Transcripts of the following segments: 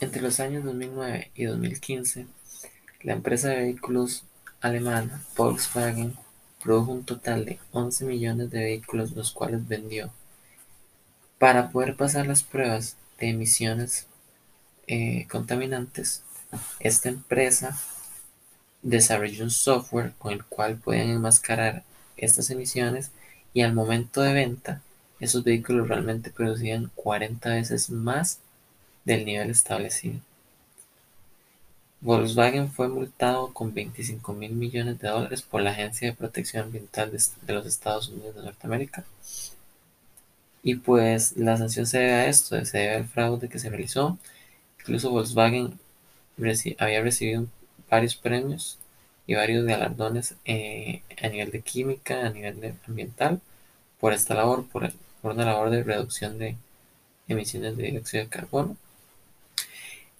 Entre los años 2009 y 2015, la empresa de vehículos alemana Volkswagen produjo un total de 11 millones de vehículos, los cuales vendió. Para poder pasar las pruebas de emisiones eh, contaminantes, esta empresa desarrolló un software con el cual pueden enmascarar estas emisiones y al momento de venta esos vehículos realmente producían 40 veces más del nivel establecido. Volkswagen fue multado con 25 mil millones de dólares por la Agencia de Protección Ambiental de, los Estados Unidos de Norteamérica. Y pues la sanción se debe a esto, se debe al fraude que se realizó. Incluso Volkswagen había recibido varios premios y varios galardones eh, a nivel de química, a nivel ambiental, por esta labor, por, por una labor de reducción de emisiones de dióxido de carbono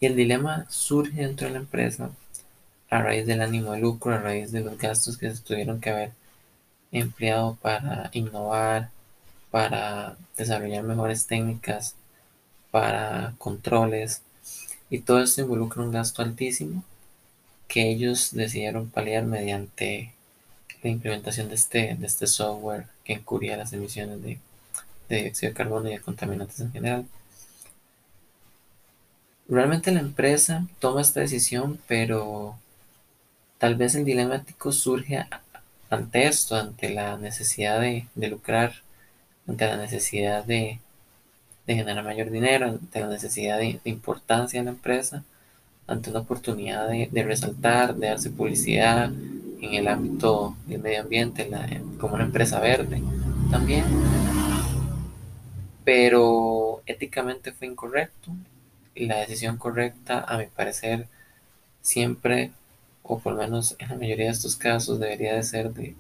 y el dilema surge dentro de la empresa a raíz del ánimo de lucro, a raíz de los gastos que se tuvieron que haber empleado para innovar, para desarrollar mejores técnicas, para controles. Y todo esto involucra un gasto altísimo que ellos decidieron paliar mediante la implementación de este, de este software que encubría las emisiones de, de dióxido de carbono y de contaminantes en general. Realmente la empresa toma esta decisión, pero tal vez el dilema ético surge ante esto, ante la necesidad de, lucrar, ante la necesidad de, generar mayor dinero, ante la necesidad de, importancia en la empresa, ante una oportunidad de, resaltar, de darse publicidad en el ámbito del medio ambiente, como una empresa verde también. Pero éticamente fue incorrecto, la decisión correcta, a mi parecer, siempre, o por lo menos en la mayoría de estos casos, debería de ser de,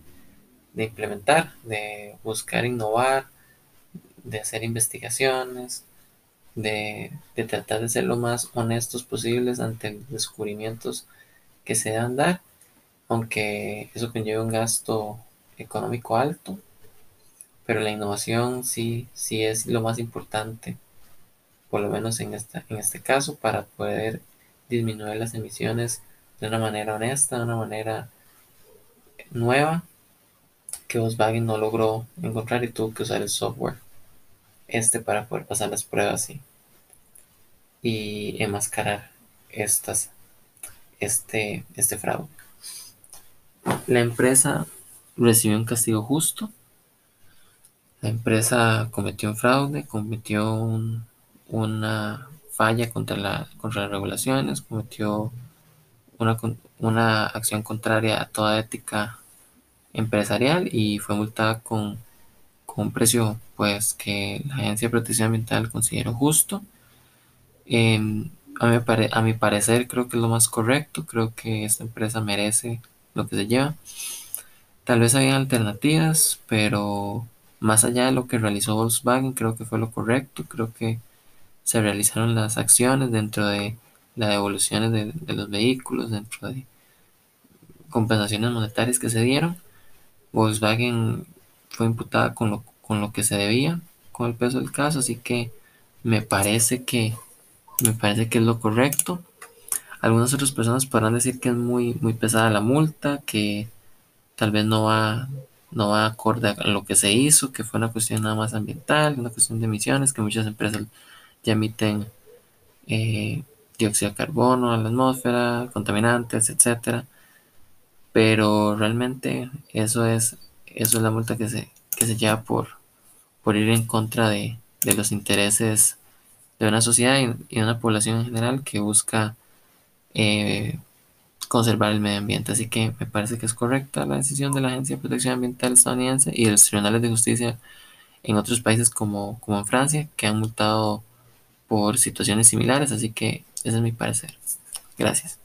implementar, de buscar innovar, de hacer investigaciones, de, tratar de ser lo más honestos posibles ante los descubrimientos que se dan dar, aunque eso conlleva un gasto económico alto, pero la innovación sí, sí es lo más importante por lo menos en, esta, en este caso, para poder disminuir las emisiones de una manera honesta, de una manera nueva, que Volkswagen no logró encontrar y tuvo que usar el software este para poder pasar las pruebas y, y enmascarar estas, este, este fraude. La empresa recibió un castigo justo. La empresa cometió un fraude, cometió un, una falla contra, la, contra las regulaciones, cometió una, una acción contraria a toda ética empresarial y fue multada con, con un precio pues que la Agencia de Protección Ambiental consideró justo. Em, a, mi a mi parecer creo que es lo más correcto, creo que esta empresa merece lo que se lleva. Tal vez hay alternativas, pero más allá de lo que realizó Volkswagen, creo que fue lo correcto, creo que se realizaron las acciones dentro de las devoluciones de, los vehículos, dentro de compensaciones monetarias que se dieron. Volkswagen fue imputada con lo, con lo que se debía, con el peso del caso, así que me parece que me parece que es lo correcto. Algunas otras personas podrán decir que es muy, muy pesada la multa, que tal vez no va, no va acorde a lo que se hizo, que fue una cuestión nada más ambiental, una cuestión de emisiones, que muchas empresas ya emiten eh, dióxido de carbono a la atmósfera, contaminantes, etcétera. Pero realmente eso es, eso es la multa que se, que se lleva por, por ir en contra de, los intereses de una sociedad y, de una población en general que busca eh, conservar el medio ambiente. Así que me parece que es correcta la decisión de la Agencia de Protección Ambiental estadounidense y de los tribunales de justicia en otros países como, como en Francia, que han multado por situaciones similares, así que ese es mi parecer. Gracias.